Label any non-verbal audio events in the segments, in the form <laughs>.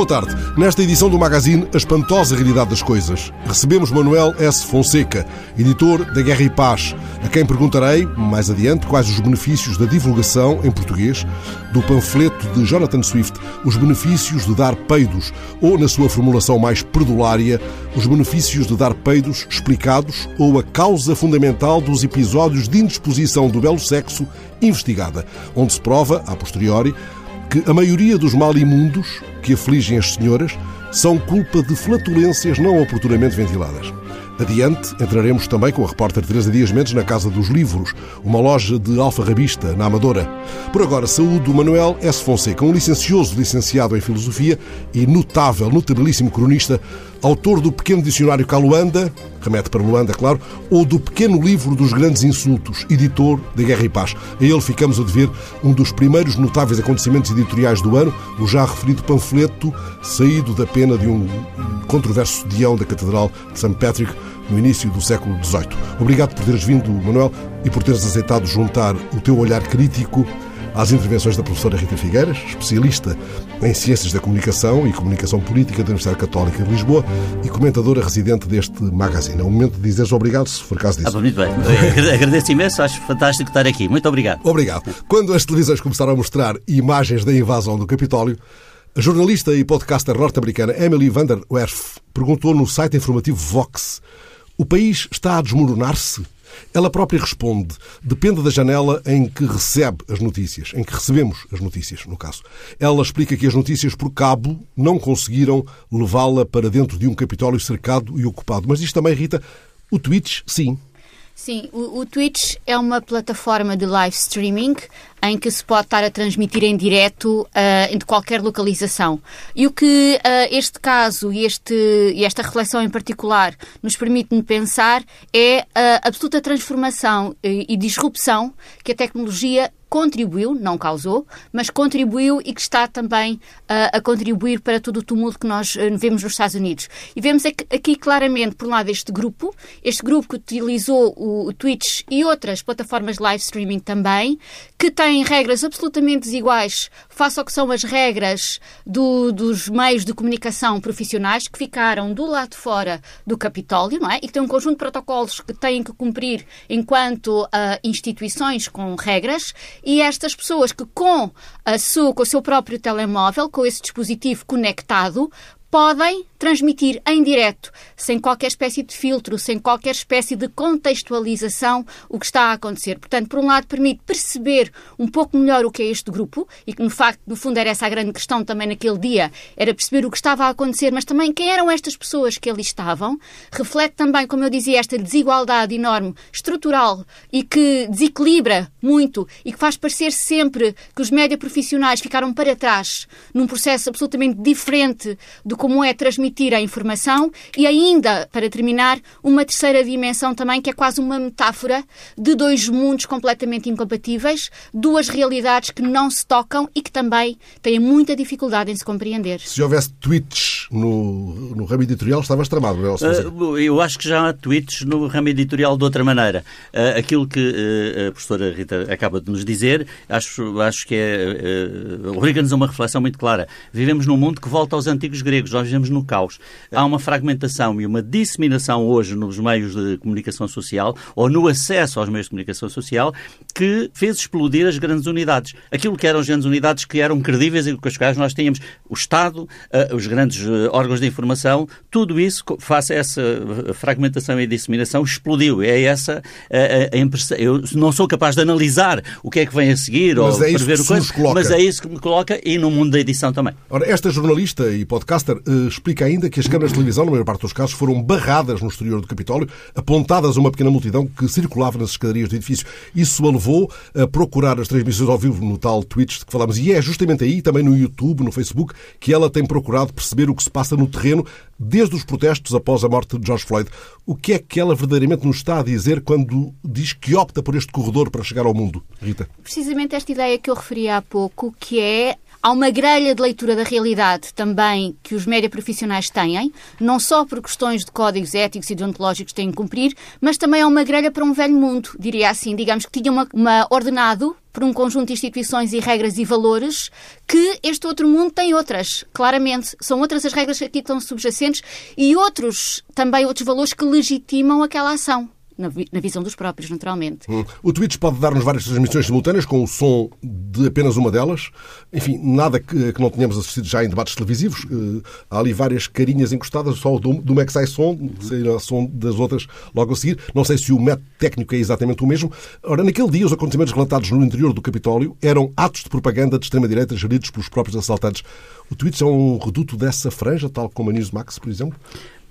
Boa tarde. Nesta edição do Magazine A Espantosa Realidade das Coisas, recebemos Manuel S. Fonseca, editor da Guerra e Paz, a quem perguntarei, mais adiante, quais os benefícios da divulgação, em português, do panfleto de Jonathan Swift, Os Benefícios de Dar Peidos, ou, na sua formulação mais perdulária, Os Benefícios de Dar Peidos Explicados, ou a causa fundamental dos episódios de indisposição do belo sexo investigada, onde se prova, a posteriori, que a maioria dos mal imundos que afligem as senhoras são culpa de flatulências não oportunamente ventiladas. Adiante, entraremos também com a repórter Teresa Dias Mendes na Casa dos Livros, uma loja de alfarrabista na Amadora. Por agora, saúde o Manuel S. Fonseca, um licencioso licenciado em Filosofia e notável, notabilíssimo cronista, autor do pequeno dicionário Caluanda, remete para Luanda, claro, ou do pequeno livro dos grandes insultos, editor da Guerra e Paz. A ele ficamos a dever um dos primeiros notáveis acontecimentos editoriais do ano, o já referido panfleto saído da pena de um controverso dião da Catedral de St. Patrick, no início do século XVIII. Obrigado por teres vindo, Manuel, e por teres aceitado juntar o teu olhar crítico às intervenções da professora Rita Figueiras, especialista em Ciências da Comunicação e Comunicação Política da Universidade Católica de Lisboa e comentadora residente deste magazine. É o momento de dizeres obrigado, se for caso disso. Ah, muito bem. Agradeço imenso, acho fantástico estar aqui. Muito obrigado. Obrigado. Quando as televisões começaram a mostrar imagens da invasão do Capitólio, a jornalista e podcaster norte-americana Emily Van der Werf perguntou no site informativo Vox o país está a desmoronar-se? Ela própria responde: depende da janela em que recebe as notícias, em que recebemos as notícias, no caso. Ela explica que as notícias por cabo não conseguiram levá-la para dentro de um Capitólio cercado e ocupado. Mas diz também, Rita, o Twitch, sim. Sim, o, o Twitch é uma plataforma de live streaming em que se pode estar a transmitir em direto uh, de qualquer localização. E o que uh, este caso e, este, esta reflexão em particular nos permite pensar é a absoluta transformação e, e disrupção que a tecnologia contribuiu, não causou, mas contribuiu e que está também uh, a contribuir para todo o tumulto que nós uh, vemos nos Estados Unidos. E vemos aqui, aqui, claramente, por um lado, este grupo, este grupo que utilizou o, o Twitch e outras plataformas de live streaming também, que têm regras absolutamente desiguais face ao que são as regras do, dos meios de comunicação profissionais que ficaram do lado de fora do Capitólio, não é? E que têm um conjunto de protocolos que têm que cumprir enquanto uh, instituições com regras e estas pessoas que com, a sua, com o seu próprio telemóvel, com esse dispositivo conectado, podem transmitir em direto, sem qualquer espécie de filtro, sem qualquer espécie de contextualização, o que está a acontecer. Portanto, por um lado, permite perceber um pouco melhor o que é este grupo, e que, no facto, no fundo, era essa a grande questão também naquele dia, era perceber o que estava a acontecer, mas também quem eram estas pessoas que ali estavam. Reflete também, como eu dizia, esta desigualdade enorme, estrutural, e que desequilibra muito, e que faz parecer sempre que os média profissionais ficaram para trás, num processo absolutamente diferente do como é transmitir a informação e ainda, para terminar, uma terceira dimensão também que é quase uma metáfora de dois mundos completamente incompatíveis, duas realidades que não se tocam e que também têm muita dificuldade em se compreender. Se houvesse tweets no, no ramo editorial, estavas tramado, não é? Uh, eu acho que já há tweets no ramo editorial de outra maneira. Uh, aquilo que uh, a professora Rita acaba de nos dizer, acho, acho que é. Uh, obriga-nos a uma reflexão muito clara. Vivemos num mundo que volta aos antigos gregos nós vivemos no caos. Há uma fragmentação e uma disseminação hoje nos meios de comunicação social ou no acesso aos meios de comunicação social que fez explodir as grandes unidades. Aquilo que eram as grandes unidades que eram credíveis e com as quais nós tínhamos o Estado, eh, os grandes eh, órgãos de informação, tudo isso, face a essa eh, fragmentação e disseminação, explodiu. É essa a, impressão. Eu não sou capaz de analisar o que é que vem a seguir mas ou é prever o coisa, mas é isso que me coloca e no mundo da edição também. Ora, esta jornalista e podcaster explica ainda que as câmaras de televisão, na maior parte dos casos, foram barradas no exterior do Capitólio, apontadas a uma pequena multidão que circulava nas escadarias do edifício. Isso a levou a procurar as transmissões ao vivo no tal Twitch de que falámos. E é justamente aí, também no YouTube, no Facebook, que ela tem procurado perceber o que se passa no terreno desde os protestos após a morte de George Floyd. O que é que ela verdadeiramente nos está a dizer quando diz que opta por este corredor para chegar ao mundo, Rita? Precisamente esta ideia que eu referi há pouco, que é Há uma grelha de leitura da realidade também que os média profissionais têm, não só por questões de códigos éticos e deontológicos que têm que cumprir, mas também há uma grelha para um velho mundo, diria assim. Digamos que tinha uma, uma ordenado por um conjunto de instituições e regras e valores que este outro mundo tem outras, claramente. São outras as regras que aqui estão subjacentes e outros, também outros valores que legitimam aquela ação na, na visão dos próprios, naturalmente. Hum. O Twitch pode dar-nos várias transmissões simultâneas com o som de apenas uma delas. Enfim, nada que, que não tenhamos assistido já em debates televisivos. Uh, há ali várias carinhas encostadas, só do, do Mac sai som, sairá som das outras logo a seguir. Não sei se o método técnico é exatamente o mesmo. Ora, naquele dia, os acontecimentos relatados no interior do Capitólio eram atos de propaganda de extrema-direita geridos pelos próprios assaltantes. O Twitch é um reduto dessa franja, tal como a Newsmax, por exemplo?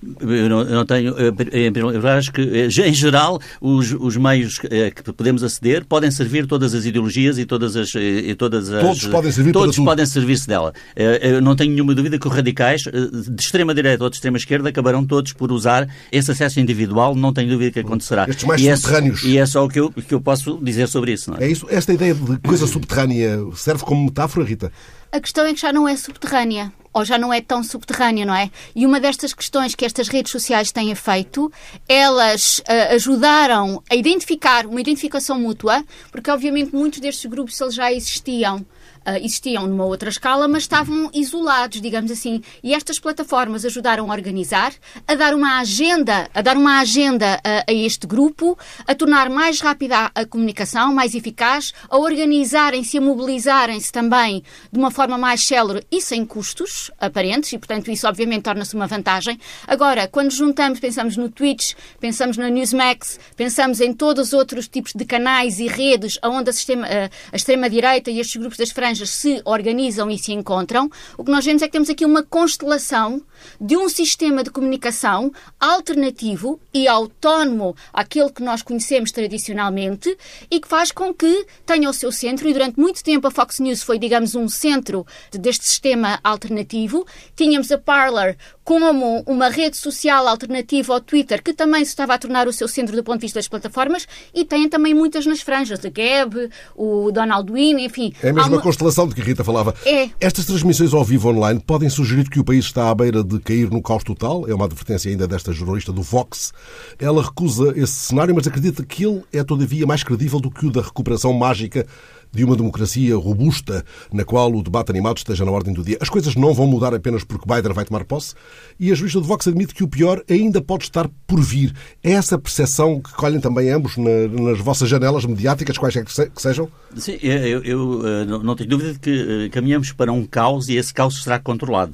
Eu não, eu não tenho. Eu acho que, eh, em geral, os, os meios eh, que podemos aceder podem servir todas as ideologias e todas as. E todas as todos podem servir Todos podem servir-se dela. Eh, eu não tenho nenhuma dúvida que os radicais, de extrema-direita ou de extrema-esquerda, acabarão todos por usar esse acesso individual. Não tenho dúvida que acontecerá. Estes mais e subterrâneos. É, e é só o que eu, que eu posso dizer sobre isso. Não é? é isso. Esta ideia de coisa subterrânea serve como metáfora, Rita? A questão é que já não é subterrânea ou já não é tão subterrânea, não é? E uma destas questões que estas redes sociais têm feito, elas uh, ajudaram a identificar uma identificação mútua, porque obviamente muitos destes grupos eles já existiam uh, existiam numa outra escala, mas estavam isolados, digamos assim. E estas plataformas ajudaram a organizar, a dar uma agenda, a dar uma agenda a, a este grupo, a tornar mais rápida a, comunicação, mais eficaz, a organizarem-se, a mobilizarem-se também de uma forma mais célere e sem custos aparentes, e portanto isso obviamente torna-se uma vantagem. Agora, quando juntamos, pensamos no Twitch, pensamos na Newsmax, pensamos em todos os outros tipos de canais e redes onde a, a, a extrema-direita e estes grupos das franjas se organizam e se encontram, o que nós vemos é que temos aqui uma constelação de um sistema de comunicação alternativo e autónomo àquele que nós conhecemos tradicionalmente e que faz com que tenha o seu centro, e durante muito tempo a Fox News foi, digamos, um centro deste sistema alternativo. Tínhamos a Parler como uma rede social alternativa ao Twitter, que também se estava a tornar o seu centro do ponto de vista das plataformas, e tem também muitas nas franjas, a Gab, o Donald Wynn, enfim. É a mesma uma... constelação de que a Rita falava. É. Estas transmissões ao vivo online podem sugerir que o país está à beira de cair no caos total, é uma advertência ainda desta jornalista do Vox. Ela recusa esse cenário, mas acredita que ele é todavia mais credível do que o da recuperação mágica de uma democracia robusta na qual o debate animado esteja na ordem do dia. As coisas não vão mudar apenas porque Biden vai tomar posse e a juíza de Vox admite que o pior ainda pode estar por vir. É essa percepção que colhem também ambos nas vossas janelas mediáticas, quais é que sejam? Sim, eu, eu eh, não tenho dúvida de que eh, caminhamos para um caos e esse caos será controlado.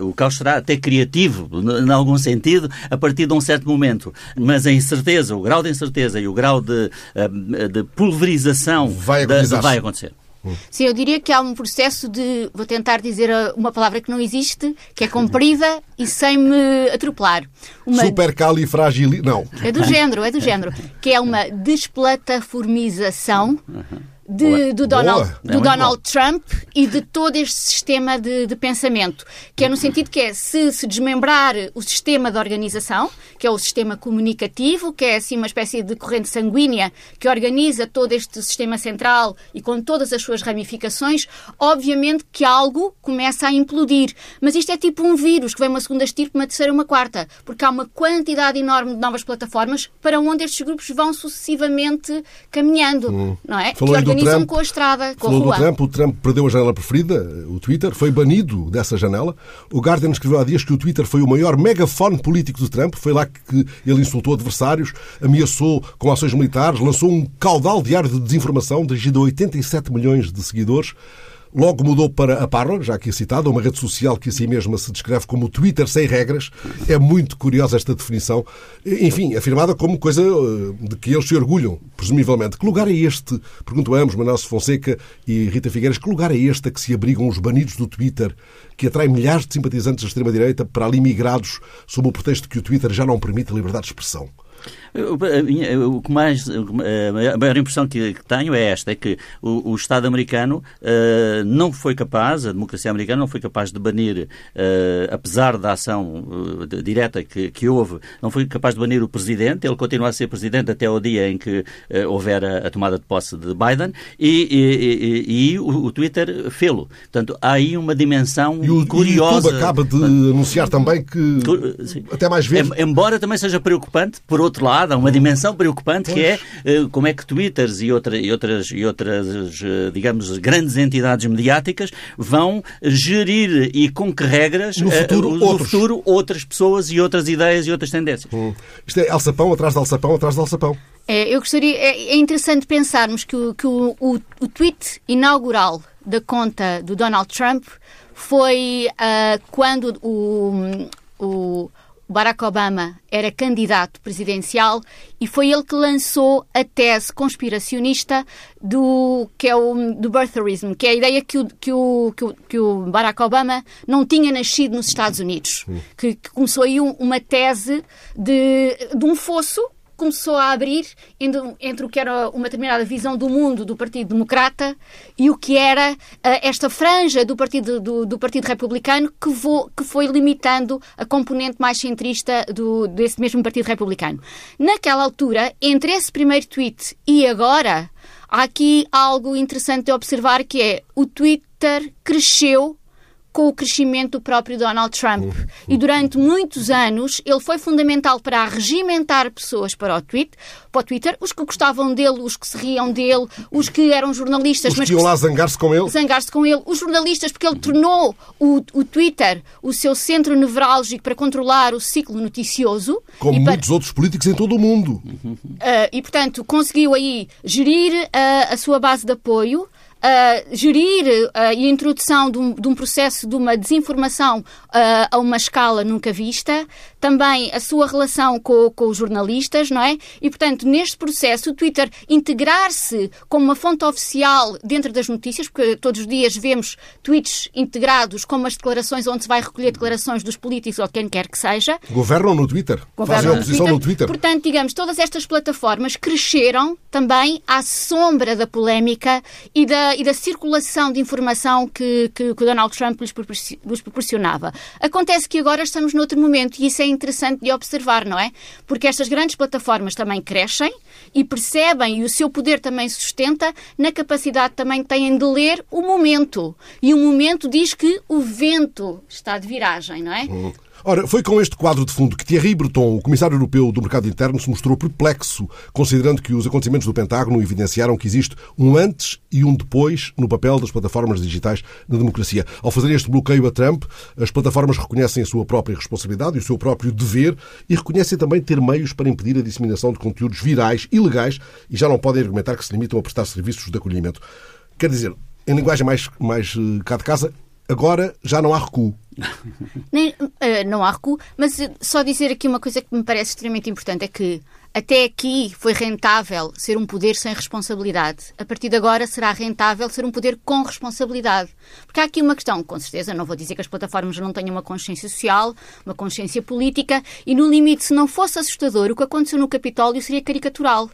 Uh, o caos será até criativo, em algum sentido, a partir de um certo momento. Mas a incerteza, o grau de incerteza e o grau de, de pulverização vai acontecer. Da, vai acontecer. Sim, eu diria que há um processo de. Vou tentar dizer uma palavra que não existe, que é comprida e sem me atropelar. Uma... Supercalifragili. Não. É do género, é do género. Que é uma desplataformização. Uhum de, do Donald, do é Donald Trump e de todo este sistema de, de, pensamento, que é no sentido que é se se desmembrar o sistema de organização, que é o sistema comunicativo, que é assim uma espécie de corrente sanguínea que organiza todo este sistema central e com todas as suas ramificações, obviamente que algo começa a implodir. Mas isto é tipo um vírus que vem uma segunda estirpe, uma terceira, uma quarta, porque há uma quantidade enorme de novas plataformas para onde estes grupos vão sucessivamente caminhando, hum. não é? Falou que Trump, com a estrada, com falou a rua. Do Trump, o Trump perdeu a janela preferida, o Twitter, foi banido dessa janela. O Guardian escreveu há dias que o Twitter foi o maior megafone político de Trump. Foi lá que ele insultou adversários, ameaçou com ações militares, lançou um caudal diário de desinformação dirigido a 87 milhões de seguidores. Logo mudou para a Parler, já aqui citada, uma rede social que a si mesma se descreve como Twitter sem regras. É muito curiosa esta definição. Enfim, afirmada como coisa eh, de que eles se orgulham, presumivelmente. Que lugar é este, pergunto a ambos, Manuel Fonseca e Rita Figueiras, que lugar é este a que se abrigam os banidos do Twitter, que atrai milhares de simpatizantes da extrema-direita para ali migrados sob o pretexto de que o Twitter já não permite a liberdade de expressão? O que mais, a maior impressão que tenho é esta, é que o, o Estado americano uh, não foi capaz, a democracia americana não foi capaz de banir, uh, apesar da ação uh, direta que, que, houve, não foi capaz de banir o Presidente, ele continua a ser Presidente até o dia em que houver a, a, tomada de posse de Biden, e, e, e, e o, o, Twitter fê-lo. Portanto, há aí uma dimensão e o, curiosa. E o acaba de anunciar também que, sim. até mais vezes... Embora também seja preocupante, por outro lado, há uma dimensão preocupante que é uh, como é que Twitters e, outra, e outras, e outras uh, digamos, grandes entidades mediáticas vão gerir e com que regras no futuro, uh, no futuro outras pessoas e outras ideias e outras tendências. Hum. Isto é alçapão atrás de alçapão atrás de alçapão. É, eu gostaria, é, é, interessante pensarmos que, o, que o, o, o tweet inaugural da conta do Donald Trump foi uh, quando o, o Barack Obama era candidato presidencial e foi ele que lançou a tese conspiracionista do que é o do birtherism, que é a ideia que o, que o, que o, que o Barack Obama não tinha nascido nos Estados Unidos, que, que começou aí um, uma tese de, de um fosso começou a abrir entre, o que era uma determinada visão do mundo do Partido Democrata e o que era uh, esta franja do Partido, do, do partido Republicano que, vo, que, foi limitando a componente mais centrista do, desse mesmo Partido Republicano. Naquela altura, entre esse primeiro tweet e agora, há aqui algo interessante de observar que é o Twitter cresceu com o crescimento do próprio Donald Trump. E durante muitos anos ele foi fundamental para regimentar pessoas para o, tweet, para o Twitter, os que gostavam dele, os que se riam dele, os que eram jornalistas. Os que iam lá zangar-se com ele. Zangar-se com ele. Os jornalistas, porque ele tornou o, o Twitter o seu centro nevrálgico para controlar o ciclo noticioso. Como para... muitos outros políticos em todo o mundo. Uh, e, portanto, conseguiu aí gerir uh, a sua base de apoio, uh, gerir a introdução de um, de um, processo de uma desinformação a uma escala nunca vista, também a sua relação com, com, os jornalistas, não é? E, portanto, neste processo, o Twitter integrar-se como uma fonte oficial dentro das notícias, porque todos os dias vemos tweets integrados com as declarações onde se vai recolher declarações dos políticos ou quem quer que seja. Governam no Twitter. Governam Fazem oposição no Twitter. no Twitter. Portanto, digamos, todas estas plataformas cresceram também à sombra da polémica e da e da circulação de informação que, que, que o Donald Trump lhes, proporcionava. Acontece que agora estamos noutro momento e isso é interessante de observar, não é? Porque estas grandes plataformas também crescem e percebem e o seu poder também sustenta na capacidade também que têm de ler o momento. E o momento diz que o vento está de viragem, não é? Uhum. Ora, foi com este quadro de fundo que Thierry Breton, o Comissário Europeu do Mercado Interno, se mostrou perplexo, considerando que os acontecimentos do Pentágono evidenciaram que existe um antes e um depois no papel das plataformas digitais na democracia. Ao fazer este bloqueio a Trump, as plataformas reconhecem a sua própria responsabilidade e o seu próprio dever e reconhecem também ter meios para impedir a disseminação de conteúdos virais, ilegais, e já não podem argumentar que se limitam a prestar serviços de acolhimento. Quer dizer, em linguagem mais, mais eh, cá de casa, agora já não há recuo. Nem, uh, não há recuo, mas só dizer aqui uma coisa que me parece extremamente importante é que até aqui foi rentável ser um poder sem responsabilidade. A partir de agora será rentável ser um poder com responsabilidade. Porque há aqui uma questão, com certeza, não vou dizer que as plataformas não tenham uma consciência social, uma consciência política, e no limite, se não fosse assustador, o que aconteceu no Capitólio seria caricatural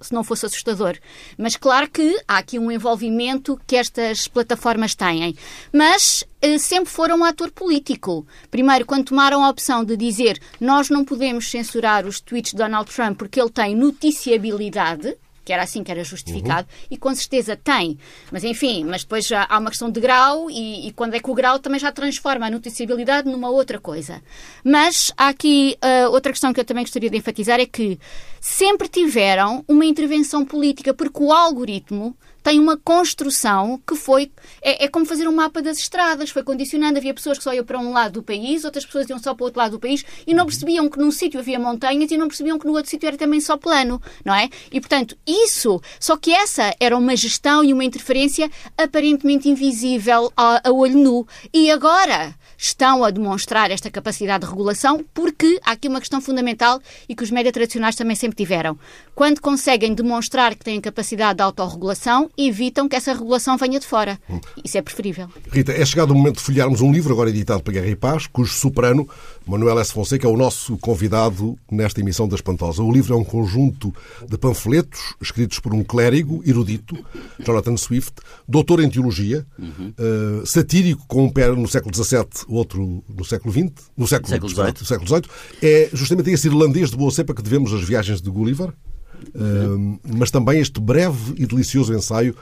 se não fosse assustador. Mas claro que há aqui um envolvimento que estas plataformas têm. Mas eh, sempre foram um ator político. Primeiro, quando tomaram a opção de dizer nós não podemos censurar os tweets de Donald Trump porque ele tem noticiabilidade, que era assim que era justificado, uhum. e com certeza tem. Mas enfim, mas depois já há uma questão de grau, e, e, quando é que o grau também já transforma a noticiabilidade numa outra coisa. Mas há aqui uh, outra questão que eu também gostaria de enfatizar: é que sempre tiveram uma intervenção política, porque o algoritmo tem uma construção que foi. É, é, como fazer um mapa das estradas, foi condicionando. Havia pessoas que só iam para um lado do país, outras pessoas iam só para o outro lado do país e não percebiam que num sítio havia montanhas e não percebiam que no outro sítio era também só plano, não é? E portanto, isso. Só que essa era uma gestão e uma interferência aparentemente invisível a, a olho nu. E agora estão a demonstrar esta capacidade de regulação porque há aqui uma questão fundamental e que os médias tradicionais também sempre tiveram. Quando conseguem demonstrar que têm capacidade de autorregulação, evitam que essa regulação venha de fora. Isso é preferível. Rita, é chegado o momento de folhearmos um livro agora editado para Guerra e Paz, cujo soprano, Manuel S. Fonseca, é o nosso convidado nesta emissão da Espantosa. O livro é um conjunto de panfletos escritos por um clérigo erudito, Jonathan Swift, doutor em teologia, uhum. uh, satírico com um pé no século XVII, outro no século XX, no século, século XVIII. Século XVIII. É justamente esse irlandês de boa cepa que devemos as viagens de Gulliver, uh, mas também este breve e delicioso ensaio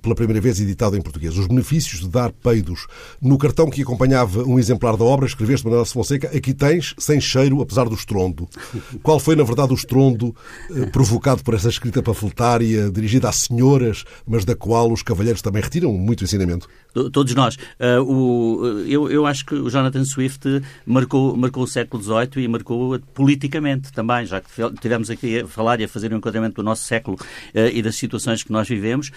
pela primeira vez editado em português. Os benefícios de dar peidos. No cartão que acompanhava um exemplar da obra, escreveste Manuel Fonseca, aqui tens sem cheiro, apesar do estrondo. Qual foi, na verdade, o estrondo eh, provocado por essa escrita panfletária dirigida a senhoras, mas da qual os cavalheiros também retiram muito ensinamento? Todos nós. Uh, o, eu, eu acho que o Jonathan Swift marcou, marcou o século XVIII e marcou politicamente também, já que tivemos aqui a falar e a fazer um enquadramento do nosso século uh, e das situações que nós vivemos, uh,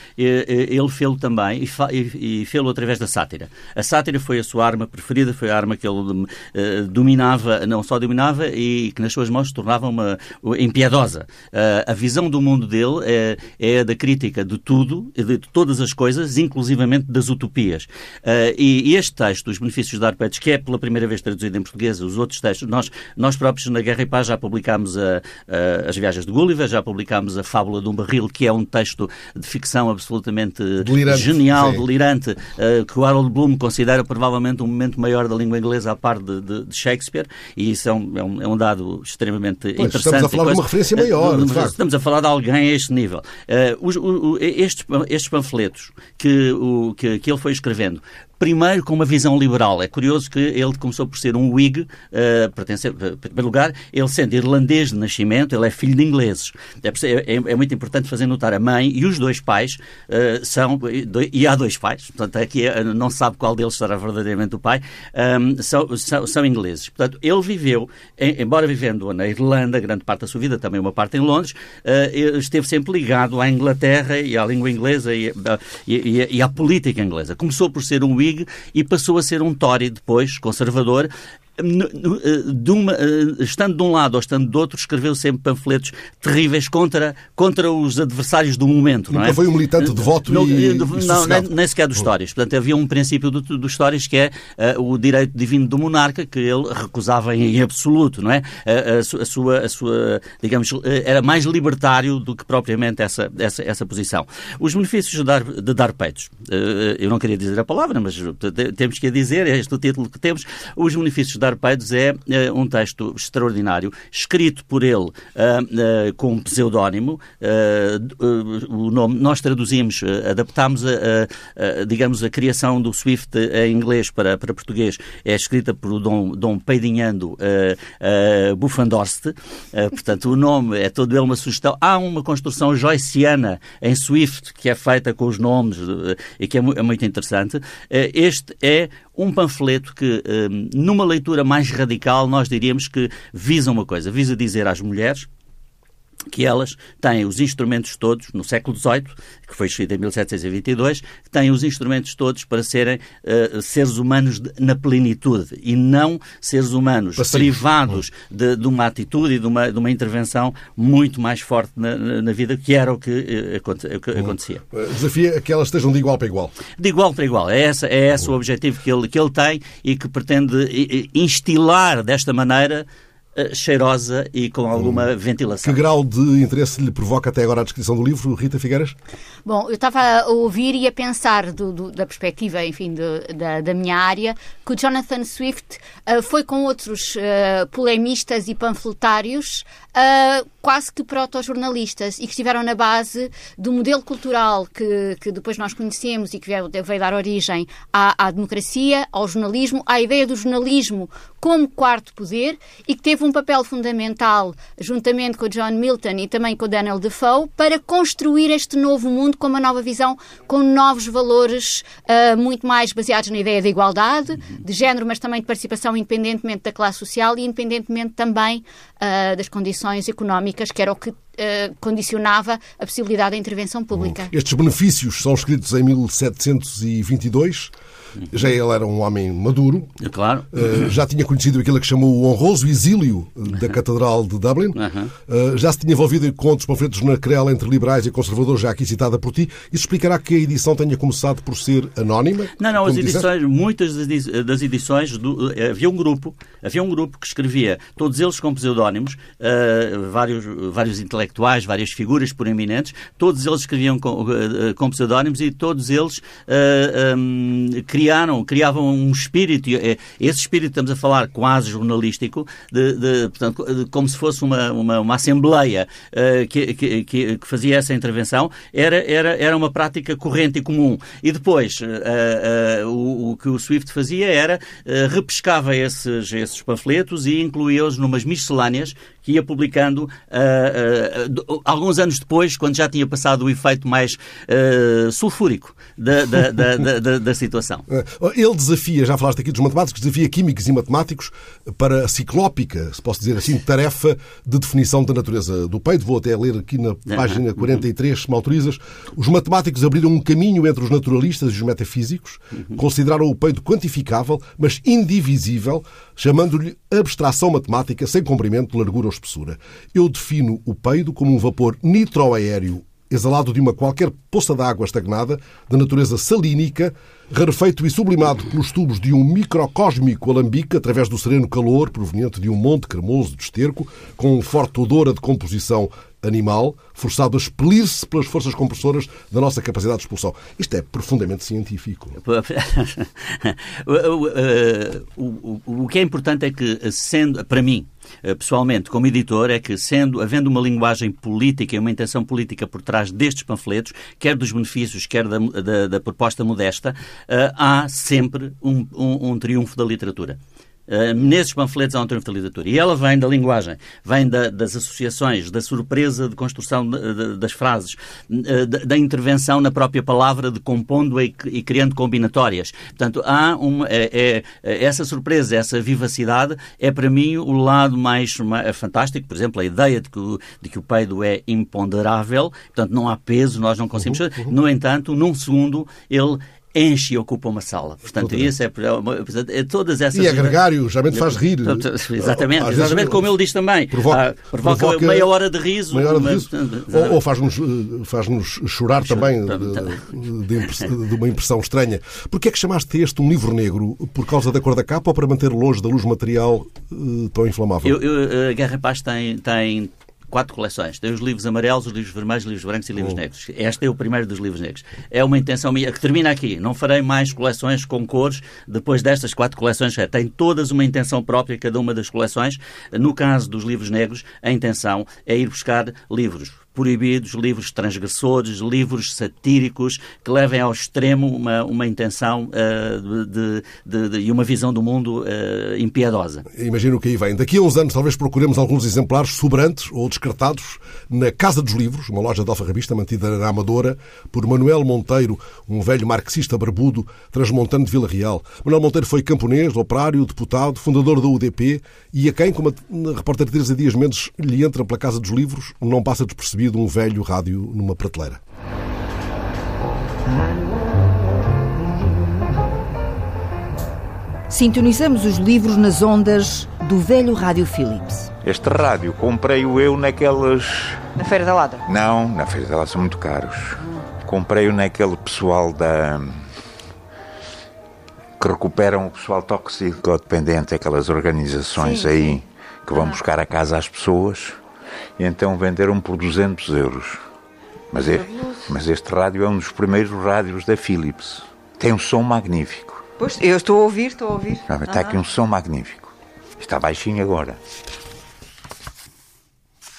ele fez-lo também e, e, e fez-lo através da sátira. A sátira foi a sua arma preferida, foi a arma que ele dominava, não só dominava, e que nas suas mãos se tornava uma, impiedosa. a visão do mundo dele é, é a da crítica de tudo, de todas as coisas, inclusivamente das utopias Uh, e, este texto, Os Benefícios de Arpetes, que é pela primeira vez traduzido em português, os outros textos, nós, nós próprios na Guerra e Paz já publicámos a, a, As Viagens de Gulliver, já publicámos A Fábula de um Barril, que é um texto de ficção absolutamente delirante, genial, sim. delirante, uh, que o Harold Bloom considera provavelmente um momento maior da língua inglesa à par de, de, de Shakespeare, e isso é um, é um, é um dado extremamente pois, interessante. Estamos a falar de uma referência maior, uh, Estamos a falar de alguém a este nível. Os, o, estes, estes panfletos que, o, que, que ele foi escrevendo primeiro com uma visão liberal. É curioso que ele começou por ser um Whig, uh, pertence, eh, em primeiro lugar, ele sendo irlandês de nascimento, ele é filho de ingleses. É, é, é muito importante fazer notar a mãe e os dois pais uh, são, e há dois pais, portanto aqui não se sabe qual deles será verdadeiramente o pai, um, ehm, são, são, são, ingleses. Portanto, ele viveu, em, embora vivendo na Irlanda, grande parte da sua vida, também uma parte em Londres, uh, esteve sempre ligado à Inglaterra e à língua inglesa e, e, e à política inglesa. Começou por ser um Whig E passou a ser um Tory depois, conservador, de uma, eh, estando de um lado ou estando do outro, escreveu sempre panfletos terríveis contra, contra os adversários do momento. Nunca não é? foi um militante de voto não, e, Não, nem, nem, sequer dos histórias. Portanto, havia um princípio dos do histórias que é uh, o direito divino do monarca, que ele recusava em absoluto, não é? A, a, a, sua, a sua, digamos, era mais libertário do que propriamente essa, essa, essa posição. Os benefícios de dar, de dar peitos. Uh, eu não queria dizer a palavra, mas temos que a dizer, é este o título que temos. Os benefícios de Arpeidos é uh, um texto extraordinário, escrito por ele uh, com um pseudónimo. o nome, nós traduzimos, adaptámos, a, a, digamos, a criação do Swift em inglês para, para português. É escrita por Dom, Dom Peidinhando Bufandorst. portanto, o nome é todo ele uma sugestão. Há uma construção joyciana em Swift que é feita com os nomes e que é, é muito interessante. este é um panfleto que, numa leitura mais radical, nós diríamos que visa uma coisa, visa dizer às mulheres que elas têm os instrumentos todos, no século XVIII, que foi escrito em 1722, têm os instrumentos todos para serem uh, seres humanos de, na plenitude e não seres humanos Passivo. privados de, de, uma atitude e de uma, de uma intervenção muito mais forte na, na vida, que era o que, uh, que acontecia. O desafio é que elas estejam de igual para igual. De igual para igual. É, essa, é esse o objetivo que ele, que ele tem e que pretende instilar desta maneira cheirosa e com alguma hum. ventilação. Que grau de interesse lhe provoca até agora a descrição do livro, Rita Figueiras? Bom, eu estava a ouvir e a pensar do, do, da perspectiva, enfim, do, da, da, minha área, que o Jonathan Swift uh, foi com outros uh, polemistas e panfletários uh, quase que proto-jornalistas e que estiveram na base do modelo cultural que, que depois nós conhecemos e que veio, veio dar origem à, à democracia, ao jornalismo, à ideia do jornalismo como quarto poder e que teve um papel fundamental, juntamente com John Milton e também com Daniel Defoe, para construir este novo mundo com uma nova visão, com novos valores uh, muito mais baseados na ideia da igualdade, de género, mas também de participação, independentemente da classe social e independentemente também uh, das condições económicas, que era o que Uh, condicionava a possibilidade da intervenção pública. Estes benefícios são escritos em 1722. Já ele era um homem maduro. É claro. Uh, já tinha conhecido aquilo que chamou o honroso exílio da Catedral de Dublin. Uh, já se tinha envolvido com outros conflitos na querela entre liberais e conservadores, já aqui citada por ti. Isso explicará que a edição tenha começado por ser anónima? Não, não, as edições, muitas das edições, do, eh, havia um grupo, havia um grupo que escrevia, todos eles com pseudónimos, uh, vários, vários intelectuais, várias figuras proeminentes, todos eles escreviam com, com pseudónimos e todos eles um, queriam criaram, criavam um espírito, esse espírito estamos a falar quase jornalístico, de, de, portanto, de, como se fosse uma, uma, uma assembleia uh, que, que, que, fazia essa intervenção, era, era, era uma prática corrente e comum. E depois, uh, uh, o, o, que o SWIFT fazia era repescava esses, esses panfletos e incluía-os numas miscelâneas que ia publicando uh, uh, alguns anos depois, quando já tinha passado o efeito mais uh, sulfúrico da, da, da, da, situação. <laughs> Ele desafia, já falaste aqui dos matemáticos, desafia químicos e matemáticos para a ciclópica, se posso dizer assim, tarefa de definição da natureza do peito. Vou até ler aqui na página 43, se me autorizas. Os matemáticos abriram um caminho entre os naturalistas e os metafísicos, uhum. consideraram o peito quantificável, mas indivisível, chamando-lhe abstração matemática sem comprimento, largura ou espessura. Eu defino o peido como um vapor nitroaéreo exalado de uma qualquer poça d'água estagnada, de natureza salínica, rarefeito e sublimado pelos tubos de um microcósmico alambique através do sereno calor proveniente de um monte cremoso de esterco, com um forte odor a decomposição animal, forçado a expelir-se pelas forças compressoras da nossa capacidade de expulsão. Isto é profundamente científico. <laughs> o, o, o, que é importante é que, sendo, para mim, pessoalmente, como editor, é que, sendo, havendo uma linguagem política e uma intenção política por trás destes panfletos, quer dos benefícios, quer da, da, da proposta modesta, uh, há sempre um, um, um triunfo da literatura. Uh, nesses panfletos há um triunfo da literatura. E ela vem da linguagem, vem da, das associações, da surpresa de construção de, de, das frases, uh, da, da, intervenção na própria palavra, de compondo e, e criando combinatórias. Portanto, há uma, é, é, essa surpresa, essa vivacidade é para mim o lado mais, mais fantástico. Por exemplo, a ideia de que, o, de que o peido é imponderável, portanto, não há peso, nós não conseguimos. Uhum, uhum. No entanto, num segundo, ele enche e ocupa uma sala. Portanto, isso é, é, é, todas essas... E é gregário, geralmente faz rir. Exatamente, exatamente como ele diz também. Provoca, ah, provoca, provoca meia hora de riso. Hora de riso. Ou, ou faz-nos faz -nos chorar também de, de, de, uma impressão estranha. Porquê é que chamaste este um livro negro? Por causa da cor da capa ou para manter longe da luz material uh, tão inflamável? Eu, eu, a Guerra Paz tem, tem quatro coleções. Tem os livros amarelos, os livros vermelhos, os livros brancos e livros oh. negros. Este é o primeiro dos livros negros. É uma intenção minha que termina aqui. Não farei mais coleções com cores depois destas quatro coleções. Tem todas uma intenção própria, cada uma das coleções. No caso dos livros negros, a intenção é ir buscar livros proibidos, livros transgressores, livros satíricos que levem ao extremo uma, uma intenção uh, de, de, de, e uma visão do mundo uh, impiedosa. Imagino que aí vem. Daqui a uns anos talvez procuremos alguns exemplares sobrantes ou descartados na Casa dos Livros, uma loja de alfarrabista mantida na Amadora, por Manuel Monteiro, um velho marxista barbudo, transmontano de Vila Real. Manuel Monteiro foi camponês, operário, deputado, fundador da UDP e a quem, como a repórter Teresa Dias Mendes lhe entra pela Casa dos Livros, não passa despercebido de um velho rádio numa prateleira. Sintonizamos os livros nas ondas do velho rádio Philips. Este rádio comprei-o eu naquelas. Na Feira da Lada? Não, na Feira da Lada são muito caros. Comprei-o naquele pessoal da. que recuperam o pessoal toxicodependente, aquelas organizações sim, aí que vão buscar a casa às pessoas e então venderam por 200 euros. Mas, é, mas este rádio é um dos primeiros rádios da Philips. Tem um som magnífico. Pois, eu estou a ouvir, estou a ouvir. Não, está aqui um som magnífico. Está baixinho agora.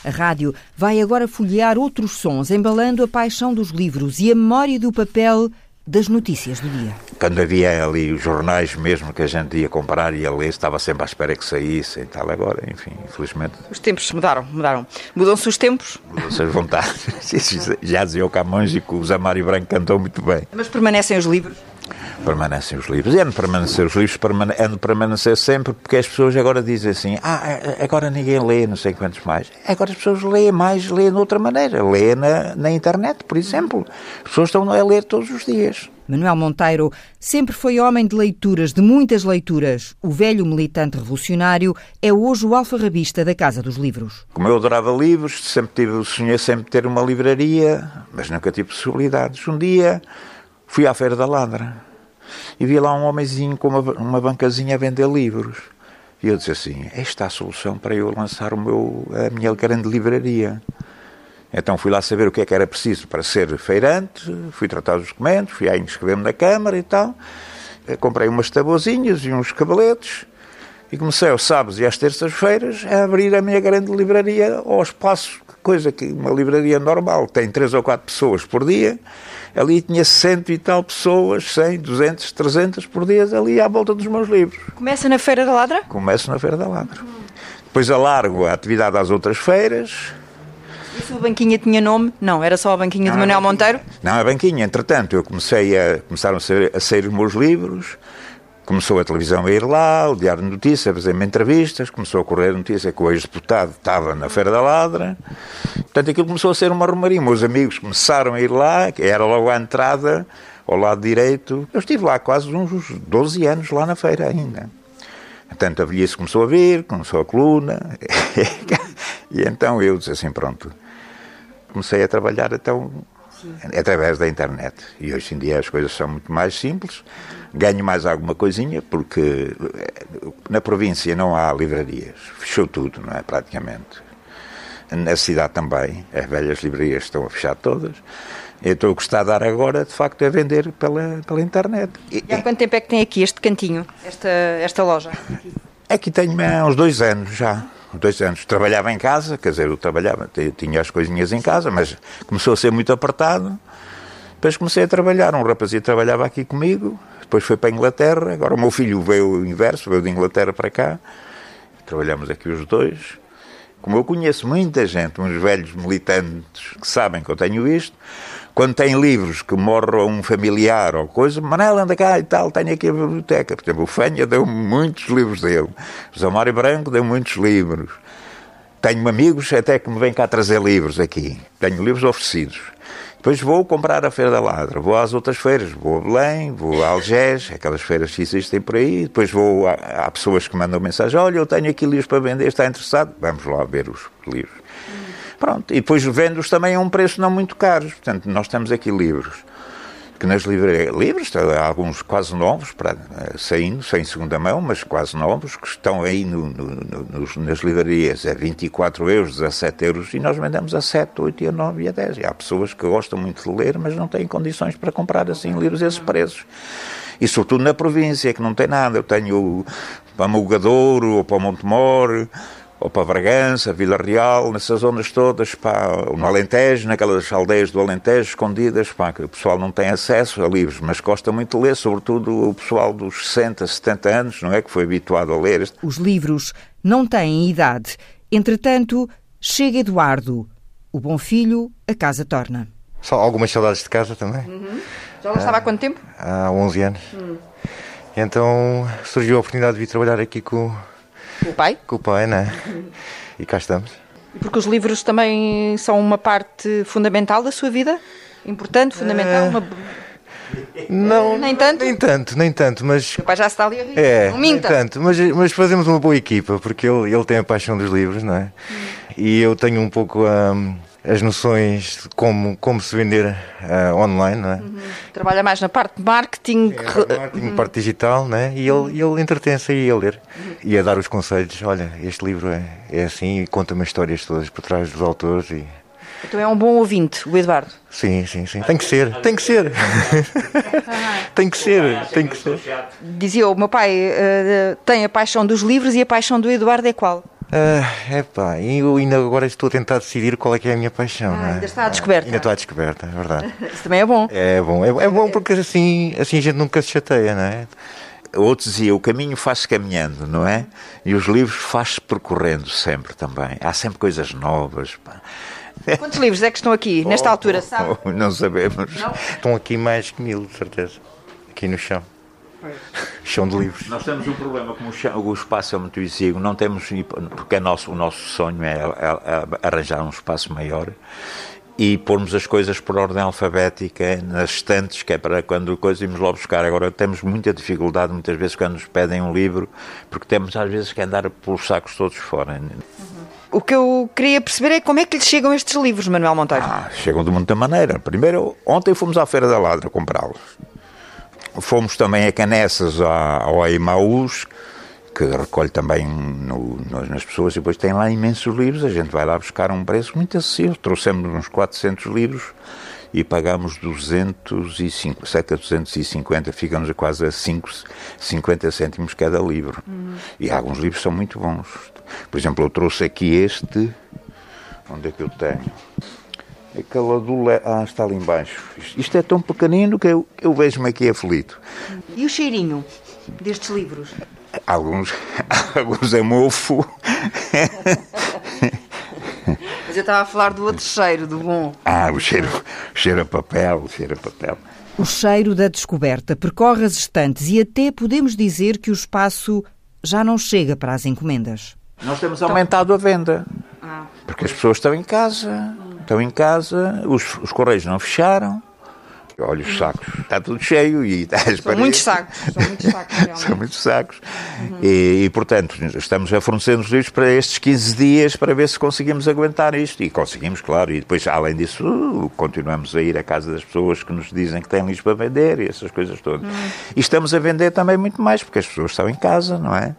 A rádio vai agora folhear outros sons, embalando a paixão dos livros e a memória do papel das notícias do dia. Quando havia ali os jornais mesmo que a gente ia comprar e ia ler, estava sempre à espera que saíssem e tal. Agora, enfim, infelizmente. Os tempos mudaram, mudaram. Mudam-se os tempos? Mudam-se as vontades. <laughs> Já dizia o Camões e que o Zamário Branco cantou muito bem. Mas permanecem os livros? Permanecem os livros. E é de permanecer os livros, é de permanecer sempre, porque as pessoas agora dizem assim: ah, agora ninguém lê, não sei quantos mais. Agora as pessoas leem mais, leem de outra maneira. Leem na, na internet, por exemplo. As pessoas estão a ler todos os dias. Manuel Monteiro sempre foi homem de leituras, de muitas leituras. O velho militante revolucionário é hoje o alfarrabista da Casa dos Livros. Como eu adorava livros, sempre tive, sonhei sempre ter uma livraria, mas nunca tive possibilidades. Um dia fui à Feira da Ladra e vi lá um homenzinho com uma, uma bancazinha a vender livros. E eu disse assim: esta é a solução para eu lançar o meu, a minha grande livraria. Então fui lá saber o que é que era preciso para ser feirante, fui tratar os documentos, fui aí inscrever-me na Câmara e tal. comprei umas tabuzinhas e uns cabeletes e comecei aos sábados e às terças-feiras a abrir a minha grande livraria ao espaço, coisa que uma livraria normal tem três ou quatro pessoas por dia, ali tinha cento e tal pessoas, 100, 200, 300 por dia ali à volta dos meus livros. Começa na Feira da Ladra? Começo na Feira da Ladra. Depois alargo a atividade às outras feiras. E a sua banquinha tinha nome? Não, era só a banquinha de Manuel Monteiro? Não, a banquinha. Entretanto, eu comecei a, começaram a sair, a sair os meus livros, começou a televisão a ir lá, o Diário de Notícias a fazer-me entrevistas, começou a correr a notícia que o ex-deputado estava na Feira da Ladra. Portanto, aquilo começou a ser uma romaria. Meus amigos começaram a ir lá, era logo à entrada, ao lado direito. Eu estive lá quase uns 12 anos, lá na feira ainda. Portanto, a velhice começou a vir, começou a coluna, <laughs> e então eu disse assim, pronto, comecei a trabalhar então Sim. Através da internet. E hoje em dia as coisas são muito mais simples, ganho mais alguma coisinha, porque eh, na província não há livrarias, fechou tudo, não é, praticamente. Na cidade também, as velhas livrarias estão a fechar todas. Eu estou a gostar de dar agora, de facto, a vender pela, pela internet. E, e há quanto tempo é que tem aqui este cantinho, esta, esta loja? Aqui tenho há uns dois anos já. Dois anos. Trabalhava em casa, quer dizer, eu trabalhava, tinha as coisinhas em casa, mas começou a ser muito apertado. Depois comecei a trabalhar. Um rapazinho trabalhava aqui comigo, depois foi para a Inglaterra. Agora o meu filho veio o inverso, veio de Inglaterra para cá. Trabalhamos aqui os dois. Como eu conheço muita gente, uns velhos militantes que sabem que eu tenho isto, quando tem livros que morre um familiar ou coisa, Manela, anda cá e tal, tenho aqui a biblioteca. Por exemplo, o Fenha deu muitos livros dele. O Zé Mário Branco deu muitos livros. Tenho amigos até que me vêm cá trazer livros aqui. Tenho livros oferecidos. Depois vou comprar a Feira da Ladra, vou às outras feiras, vou a Belém, vou a Algés, aquelas feiras que existem por aí. Depois vou a, há pessoas que mandam mensagem: Olha, eu tenho aqui livros para vender, está interessado? Vamos lá ver os livros. Pronto, e depois vendo-os também a um preço não muito caro. Portanto, nós temos aqui livros que nas livrarias, livros, há alguns quase novos, para, eh, saindo, sem segunda mão, mas quase novos, que estão aí no, no, no, nas livrarias a 24 euros, 17 euros, e nós vendemos a 7, 8, e a 9 e a 10. E há pessoas que gostam muito de ler, mas não têm condições para comprar assim livros a esses preços. E sobretudo na província, que não tem nada. Eu tenho para Mogadouro ou para Montemor, ou para Bragança, Vila Real, nessas zonas todas, pá, no Alentejo, naquelas aldeias do Alentejo escondidas, pá, que o pessoal não tem acesso a livros, mas gosta muito de ler, sobretudo o pessoal dos 60, 70 anos, não é? Que foi habituado a ler. Os livros não têm idade. Entretanto, chega Eduardo. O bom filho, a casa torna. Só algumas saudades de casa também. Uhum. Já lá estava há quanto tempo? Há 11 anos. Hum. Então surgiu a oportunidade de vir trabalhar aqui com com o pai? Com o pai, né? E cá estamos. Porque os livros também são uma parte fundamental da sua vida? Importante, fundamental? Uma... Não, nem tanto? Nem tanto, nem tanto, mas... O pai já está ali a rir, é, não minta. Nem tanto, mas, mas fazemos uma boa equipa, porque ele, ele tem a paixão dos livros, não é? Hum. E eu tenho um pouco a... Um, as noções de como, como se vender uh, online, não é? Uhum. Trabalha mais na parte de marketing. É, marketing, uhum. parte digital, né? E ele, ele entretém-se aí a ler uhum. e a dar os conselhos. Olha, este livro é, é assim e conta-me histórias todas por trás dos autores e... Então é um bom ouvinte, o Eduardo. Sim, sim, sim. Tem que ser, tem que ser. <laughs> tem que ser, tem que ser. Dizia o meu pai uh, tem a paixão dos livros e a paixão do Eduardo é qual? Uh, epá, eu ainda agora estou a tentar decidir qual é que é a minha paixão. Ah, é? Ainda está à descoberta. Uh, ainda estou à descoberta, é verdade. <laughs> Isso também é bom. É bom, é, é, bom porque assim, assim a gente nunca se chateia, não é? Outro dizia, o caminho faz-se caminhando, não é? E os livros faz-se percorrendo sempre também. Há sempre coisas novas. Pá. Quantos livros é que estão aqui, nesta oh, altura, sabe? Oh, não sabemos. Não? Estão aqui mais que mil, de certeza. Aqui no chão. <laughs> Chão de livros. Nós temos um problema, como o espaço é muito exíguo, não temos, porque é nosso, o nosso sonho é, é, é arranjar um espaço maior e pormos as coisas por ordem alfabética nas estantes, que é para quando coisa irmos lá buscar. Agora temos muita dificuldade muitas vezes quando nos pedem um livro, porque temos às vezes que andar pelos sacos todos fora. Uhum. O que eu queria perceber é como é que lhes chegam estes livros, Manuel Monteiro. Ah, chegam de muita maneira. Primeiro, ontem fomos à Feira da Ladra comprá-los. Fomos também a Canessas, ao Emaús, que recolhe também no, nas pessoas, e depois tem lá imensos livros. A gente vai lá buscar um preço muito acessível. Trouxemos uns 400 livros e pagamos 205, cerca de 250, ficamos a quase a 5, 50 cêntimos cada livro. Uhum. E alguns livros são muito bons. Por exemplo, eu trouxe aqui este. Onde é que eu tenho? Aquela do. Le... Ah, está ali embaixo. Isto é tão pequenino que eu, eu vejo-me aqui aflito. E o cheirinho destes livros? Alguns, <laughs> alguns é mofo. Mas eu estava a falar do outro cheiro, do bom. Ah, o cheiro, cheiro a papel, o cheiro a papel. O cheiro da descoberta percorre as estantes e até podemos dizer que o espaço já não chega para as encomendas. Nós temos aumentado a venda. Porque as pessoas estão em casa, estão em casa, os, os correios não fecharam, olha os sacos, está tudo cheio e está São muitos sacos, são muitos sacos, <laughs> São muitos sacos. Uhum. E, e, portanto, estamos a fornecer os livros para estes 15 dias para ver se conseguimos aguentar isto. E conseguimos, claro. E depois, além disso, continuamos a ir à casa das pessoas que nos dizem que têm livros para vender e essas coisas todas. Uhum. E estamos a vender também muito mais, porque as pessoas estão em casa, não é?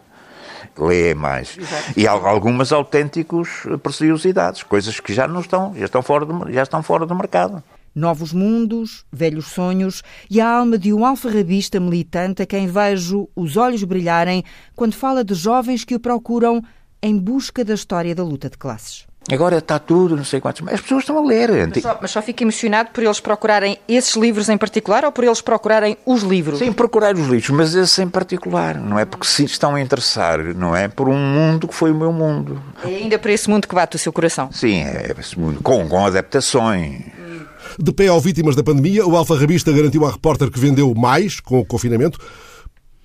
Lêem mais. Exato. E algumas autênticos preciosidades, coisas que já não estão, já estão fora do, já estão fora do mercado. Novos mundos, velhos sonhos e a alma de um alfarrabista militante a quem vejo os olhos brilharem quando fala de jovens que o procuram em busca da história da luta de classes. Agora está tudo, não sei quantos. As pessoas estão a ler. Mas só, mas só fico emocionado por eles procurarem esses livros em particular ou por eles procurarem os livros? Sim, procurar os livros, mas esses em particular. Não é porque se estão a interessar, não é? Por um mundo que foi o meu mundo. É ainda para esse mundo que bate o seu coração? Sim, é esse mundo. Com, com adaptações. De pé ao vítimas da pandemia, o Alfarrabista garantiu à repórter que vendeu mais com o confinamento.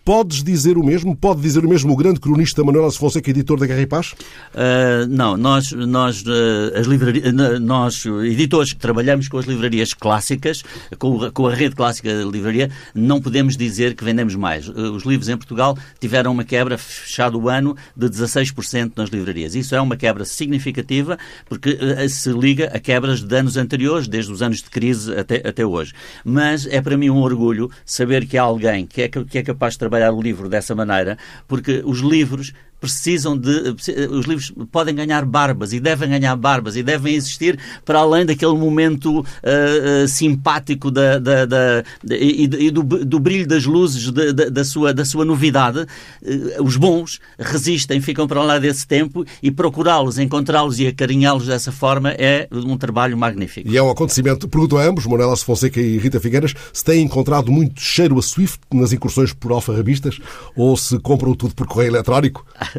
Podes dizer o mesmo? Pode dizer o mesmo o grande cronista Manuel Alves Fonseca, editor da Guerra e Paz? Uh, não, nós, nós, uh, as livrarias, nós, editores que trabalhamos com as livrarias clássicas, com, com, a rede clássica de livraria, não podemos dizer que vendemos mais. Os livros em Portugal tiveram uma quebra, fechado o ano, de 16% nas livrarias. Isso é uma quebra significativa, porque se liga a quebras de anos anteriores, desde os anos de crise até, até hoje. Mas é para mim um orgulho saber que há alguém que é, que é capaz de trabalhar trabalhar o livro dessa maneira, porque os livros precisam de. Os livros podem ganhar barbas e devem ganhar barbas e devem existir para além daquele momento uh, uh, simpático da, da, da, e, e do, do, brilho das luzes da, da, sua, da sua novidade. Uh, os bons resistem, ficam para lá desse tempo e procurá-los, encontrá-los e acarinhá-los dessa forma é um trabalho magnífico. E é um acontecimento. Pergunto a ambos, Monelas Fonseca e Rita Figueiras, se têm encontrado muito cheiro a Swift nas incursões por alfarrabistas ou se compram tudo por correio eletrónico? <laughs>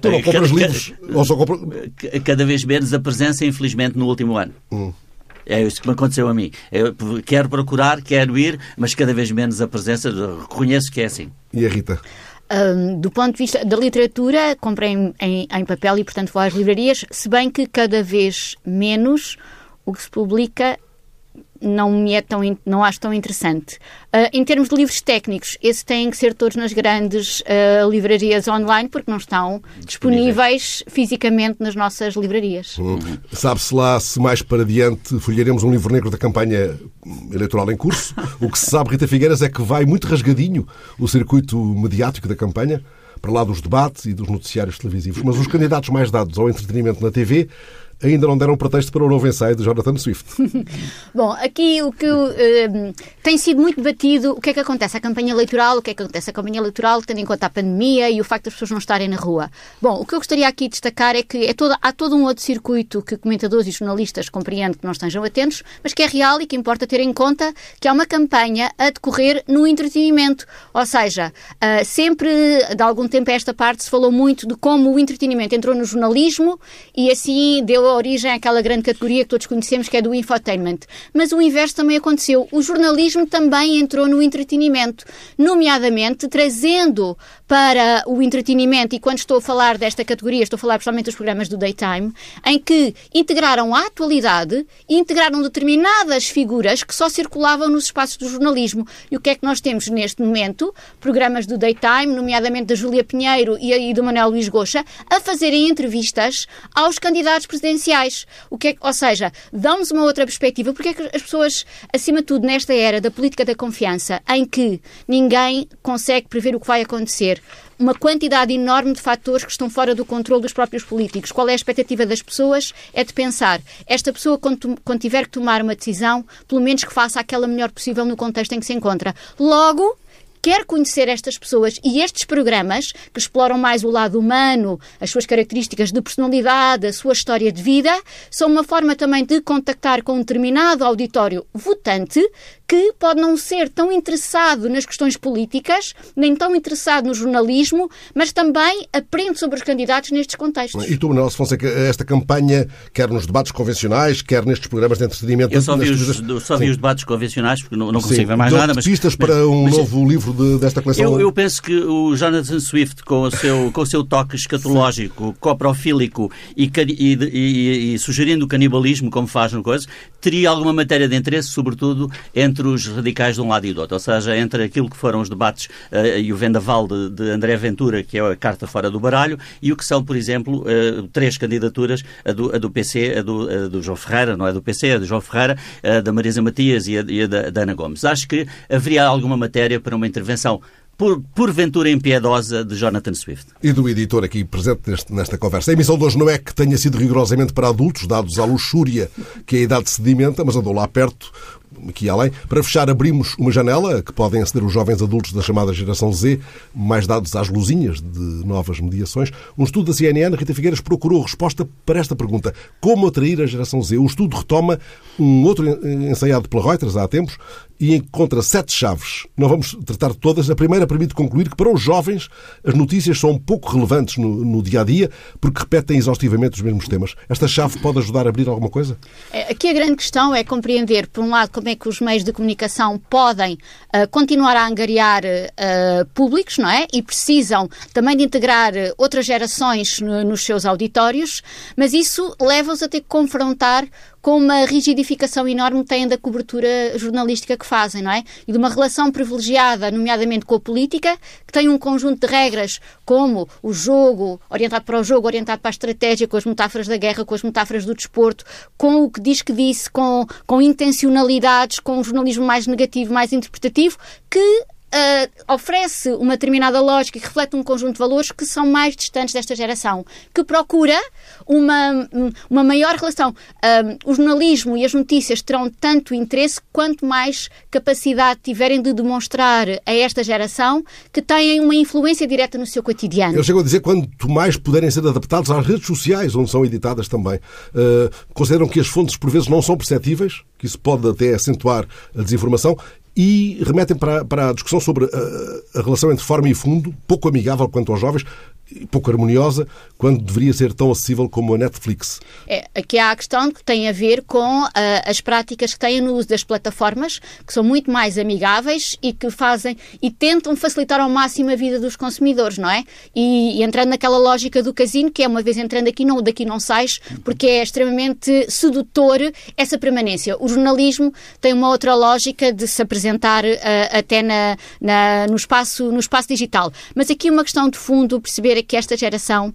tu não compras cada, livros? Ou só compra... Cada vez menos a presença, infelizmente, no último ano. Hum. É isso que me aconteceu a mim. Eu quero procurar, quero ir, mas cada vez menos a presença. Reconheço que é assim. E a Rita? Um, do ponto de vista da literatura, comprei em, em, em, papel e, portanto, vou às livrarias, se bem que cada vez menos o que se publica não me é tão não acho tão interessante. Uh, em termos de livros técnicos, esses têm que ser todos nas grandes uh, livrarias online porque não estão disponíveis fisicamente nas nossas livrarias. Hum. Sabe-se lá se mais para diante folharemos um livro negro da campanha eleitoral em curso? <laughs> o que se sabe, Rita Figueiras, é que vai muito rasgadinho o circuito mediático da campanha para lá dos debates e dos noticiários televisivos. Mas os candidatos mais dados ao entretenimento na TV ainda não deram pretexto para o novo ensaio de Jonathan Swift. <laughs> Bom, aqui o que uh, tem sido muito debatido, o que é que acontece à campanha eleitoral, o que é que acontece à campanha eleitoral, tendo em conta a pandemia e o facto das pessoas não estarem na rua. Bom, o que eu gostaria aqui de destacar é que é toda, há todo um outro circuito que comentadores e jornalistas compreendem que não estejam atentos, mas que é real e que importa ter em conta que há uma campanha a decorrer no entretenimento. Ou seja, uh, sempre, de algum tempo a esta parte, se falou muito de como o entretenimento entrou no jornalismo e assim deu origem àquela grande categoria que todos conhecemos, que é do infotainment. Mas o inverso também aconteceu. O jornalismo também entrou no entretenimento, nomeadamente trazendo para o entretenimento, e quando estou a falar desta categoria, estou a falar principalmente dos programas do Daytime, em que integraram a atualidade e integraram determinadas figuras que só circulavam nos espaços do jornalismo. E o que é que nós temos neste momento? Programas do Daytime, nomeadamente da Júlia Pinheiro e, e do Manuel Luís Goxa, a fazerem entrevistas aos candidatos presidenciais essenciais. O que é, ou seja, dão-nos uma outra perspectiva. Porque é que as pessoas, acima de tudo, nesta era da política da confiança, em que ninguém consegue prever o que vai acontecer, uma quantidade enorme de fatores que estão fora do controle dos próprios políticos. Qual é a expectativa das pessoas? É de pensar, esta pessoa, quando, quando tiver que tomar uma decisão, pelo menos que faça aquela melhor possível no contexto em que se encontra. Logo, quer conhecer estas pessoas e estes programas que exploram mais o lado humano, as suas características de personalidade, a sua história de vida, são uma forma também de contactar com um determinado auditório votante que pode não ser tão interessado nas questões políticas, nem tão interessado no jornalismo, mas também aprende sobre os candidatos nestes contextos. E tu, Nelson Fonseca, esta campanha, quer nos debates convencionais, quer nestes programas de entretenimento... Eu só vi, os, só vi os debates convencionais, porque não, não consigo ver mais nada. Mas, pistas para um mas, novo livro de, desta coleção? Eu, eu, penso que o Jonathan Swift, com o seu, com o seu toque escatológico, Sim. coprofílico e, e, e, e, sugerindo o canibalismo, como faz no coisa, teria alguma matéria de interesse, sobretudo entre entre os radicais de um lado e do outro, ou seja, entre aquilo que foram os debates uh, e o vendaval de, de, André Ventura, que é a carta fora do baralho, e o que são, por exemplo, uh, três candidaturas, a do, a do PC, a do, a do, João Ferreira, não é do PC, a do João Ferreira, a da Marisa Matias e a, e a da, da Ana Gomes. Acho que haveria alguma matéria para uma intervenção por, porventura impiedosa de Jonathan Swift. E do editor aqui presente neste, nesta conversa. A emissão de hoje não é que tenha sido rigorosamente para adultos, dados à luxúria que a idade sedimenta, mas andou lá perto aqui além. Para fechar, abrimos uma janela que podem aceder os jovens adultos da chamada geração Z, mais dados às luzinhas de novas mediações. Um estudo da CNN, Rita Figueiras, procurou resposta para esta pergunta. Como atrair a geração Z? O estudo retoma um outro ensaiado pela Reuters há tempos e encontra sete chaves. Não vamos tratar de todas. A primeira permite concluir que para os jovens as notícias são pouco relevantes no, no dia a dia porque repetem exaustivamente os mesmos temas. Esta chave pode ajudar a abrir alguma coisa? É, aqui a grande questão é compreender, por um lado, como é que os meios de comunicação podem uh, continuar a angariar uh, públicos, não é? E precisam também de integrar outras gerações no, nos seus auditórios, mas isso leva-os a ter que confrontar com uma rigidificação enorme têm da cobertura jornalística que fazem, não é? E de uma relação privilegiada, nomeadamente com a política, que tem um conjunto de regras, como o jogo, orientado para o jogo, orientado para a estratégia, com as metáforas da guerra, com as metáforas do desporto, com o que diz que disse, com, com intencionalidades, com um jornalismo mais negativo, mais interpretativo, que uh, oferece uma determinada lógica e reflete um conjunto de valores que são mais distantes desta geração, que procura uma, uma maior relação. Uh, o jornalismo e as notícias terão tanto interesse quanto mais capacidade tiverem de demonstrar a esta geração que têm uma influência direta no seu cotidiano. Eu chego a dizer quanto mais puderem ser adaptados às redes sociais, onde são editadas também. Uh, consideram que as fontes, por vezes, não são perceptíveis, que isso pode até acentuar a desinformação e remetem para, para a discussão sobre a, a, relação entre forma e fundo, pouco amigável quanto aos jovens, pouco harmoniosa, quando deveria ser tão acessível como a Netflix. É, aqui há a questão que tem a ver com uh, as práticas que têm no uso das plataformas, que são muito mais amigáveis e que fazem e tentam facilitar ao máximo a vida dos consumidores, não é? E, e entrando naquela lógica do casino, que é uma vez entrando aqui, não, daqui não sais, porque é extremamente sedutor essa permanência. O jornalismo tem uma outra lógica de se apresentar uh, até na, na, no, espaço, no espaço digital. Mas aqui uma questão de fundo, perceber que esta geração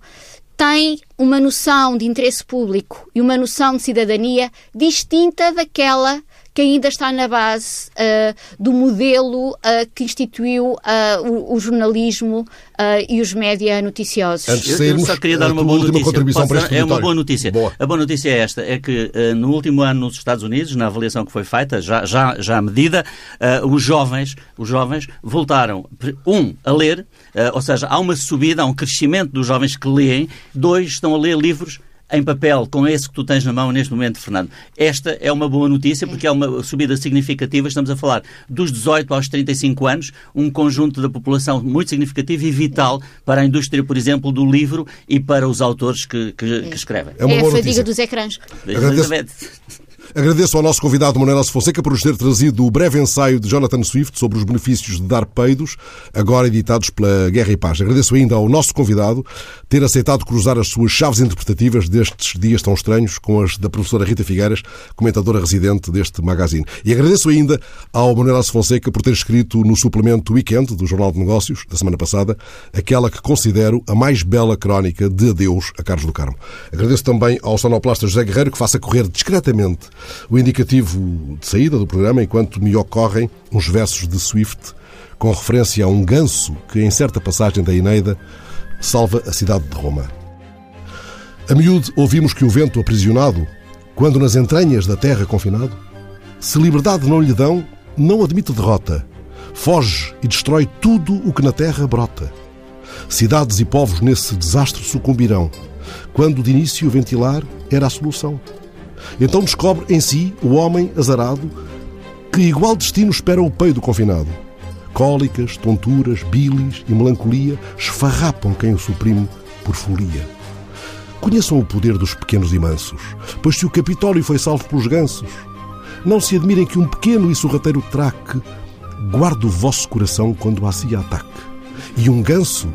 tem uma noção de interesse público e uma noção de cidadania distinta daquela que ainda está na base uh, do modelo uh, que instituiu uh, o, o, jornalismo e os média noticiosos. Antes eu, eu só queria dar uma boa notícia. Contribuição para este é uma boa notícia. Boa. A boa notícia é esta, é que no último ano nos Estados Unidos, na avaliação que foi feita, já, já, já medida, os jovens, os jovens voltaram, um, a ler, ou seja, há uma subida, há um crescimento dos jovens que leem, dois, estão a ler livros em papel com esse que tu tens na mão neste momento, Fernando. Esta é uma boa notícia porque é uma subida significativa. Estamos a falar dos 18 aos 35 anos, um conjunto da população muito significativo e vital para a indústria, por exemplo, do livro e para os autores que, que, que escrevem. É, uma é a fadiga dos ecrãs. Agradeço, <laughs> <laughs> Agradeço ao nosso convidado Manuel Fonseca por nos ter trazido o breve ensaio de Jonathan Swift sobre os benefícios de dar peidos, agora editados pela Guerra e Paz. Agradeço ainda ao nosso convidado ter aceitado cruzar as suas chaves interpretativas destes dias tão estranhos com as da professora Rita Figueiras, comentadora residente deste magazine. E agradeço ainda ao Manuel Fonseca por ter escrito no suplemento Weekend do Jornal de Negócios, da semana passada, aquela que considero a mais bela crónica de adeus a Carlos do Carmo. Agradeço também ao sonoplasta José Guerreiro que faça correr discretamente o indicativo de saída do programa enquanto me ocorrem uns versos de Swift com referência a um ganso que, em certa passagem da Eneida, salva a cidade de Roma. A miúde ouvimos que o vento aprisionado, quando nas entranhas da terra confinado, se liberdade não lhe dão, não admite derrota, foge e destrói tudo o que na terra brota. Cidades e povos nesse desastre sucumbirão, quando de início ventilar era a solução. Então descobre em si o homem azarado que igual destino espera o peio do confinado. Cólicas, tonturas, bilis e melancolia esfarrapam quem o suprime por folia. Conheçam o poder dos pequenos e mansos, pois se o Capitólio foi salvo pelos gansos, não se admirem que um pequeno e sorrateiro traque guarde o vosso coração quando a si ataque. E um ganso,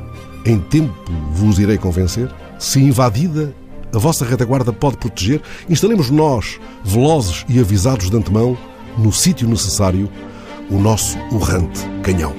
em tempo vos irei convencer, se invadida a vossa retaguarda pode proteger, instalemos nós, velozes e avisados de antemão, no sítio necessário, o nosso urrante canhão.